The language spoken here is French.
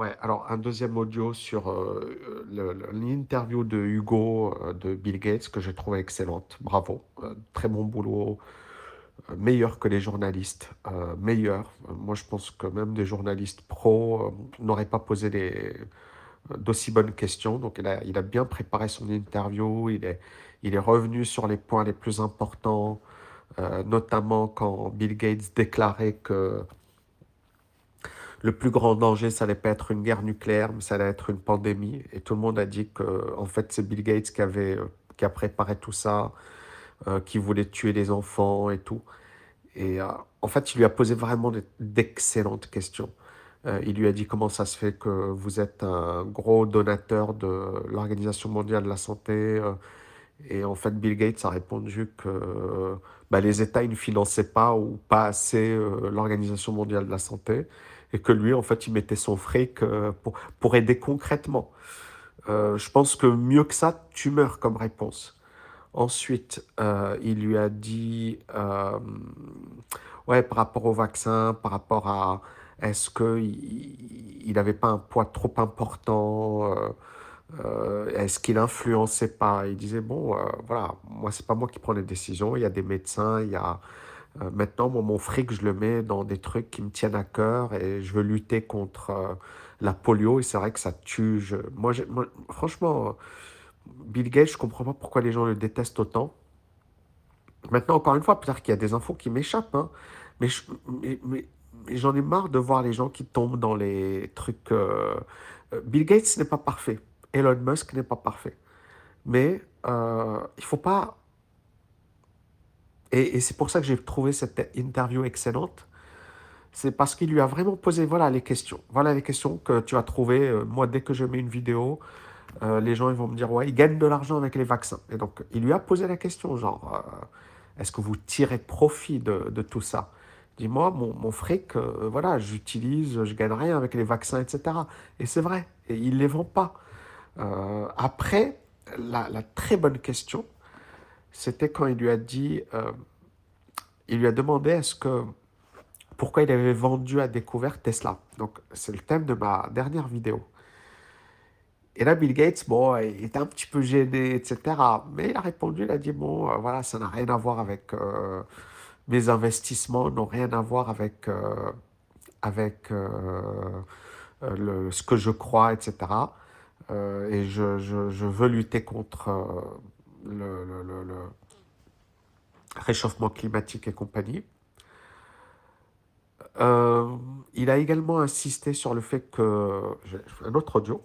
Ouais, alors un deuxième audio sur euh, l'interview de Hugo euh, de Bill Gates que j'ai trouvé excellente. Bravo, Euh, très bon boulot, meilleur que les journalistes, meilleur. Moi, je pense que même des journalistes pros n'auraient pas posé d'aussi bonnes questions. Donc, il a, il a bien préparé son interview. Il est, il est revenu sur les points les plus importants, notamment quand Bill Gates déclarait que le plus grand danger, ça allait pas être une guerre nucléaire, mais ça allait être une pandémie. Et tout le monde a dit que, en fait, c'est Bill Gates qui avait, euh, qui a préparé tout ça, euh, qui voulait tuer les enfants et tout. Et euh, en fait, il lui a posé vraiment d'excellentes questions. Il lui a dit comment ça se fait que vous êtes un gros donateur de l'Organisation mondiale de la santé. Et en fait, Bill Gates a répondu que bah, les États ne finançaient pas ou pas assez euh, l'Organisation mondiale de la santé. Et que lui, en fait, il mettait son fric euh, pour, pour aider concrètement. Euh, je pense que mieux que ça, tu meurs comme réponse. Ensuite, il lui a dit, ouais, par rapport au vaccin, par rapport à est-ce qu'il n'avait pas un poids trop important, euh, est-ce qu'il influençait pas? Il disait, bon, euh, voilà, moi, c'est pas moi qui prends les décisions, il y a des médecins, il y a... euh, maintenant, moi, mon fric, je le mets dans des trucs qui me tiennent à cœur et je veux lutter contre la polio et c'est vrai que ça tue. Je- moi, franchement, Bill Gates, je comprends pas pourquoi les gens le détestent autant. Maintenant, encore une fois, peut-être qu'il y a des infos qui m'échappent, hein, mais, mais, j'en ai marre de voir les gens qui tombent dans les trucs. Bill Gates n'est pas parfait. Elon Musk n'est pas parfait. Mais euh, il faut pas. Et, c'est pour ça que j'ai trouvé cette interview excellente. C'est parce qu'il lui a vraiment posé voilà les questions. Voilà les questions que tu as trouvées. Euh, moi, dès que je mets une vidéo, euh, les gens ils vont me dire ouais, ils gagnent de l'argent avec les vaccins. Et donc, il lui a posé la question genre, est-ce que vous tirez profit de, tout ça? Dis-moi, mon, fric, voilà, j'utilise, je gagne rien avec les vaccins, etc. Et c'est vrai, et il les vend pas. Euh, après, la, très bonne question, c'était quand il lui a dit, euh, il lui a demandé est-ce que pourquoi il avait vendu à découvert Tesla. Donc, c'est le thème de ma dernière vidéo. Et là, Bill Gates, bon, il était un petit peu gêné, etc. Mais il a répondu, il a dit, bon, euh, voilà, ça n'a rien à voir avec mes investissements, n'ont rien à voir avec, avec ce que je crois, etc. Euh, et je, veux lutter contre euh, le, réchauffement climatique et compagnie. Euh, il a également insisté sur le fait que... un autre audio.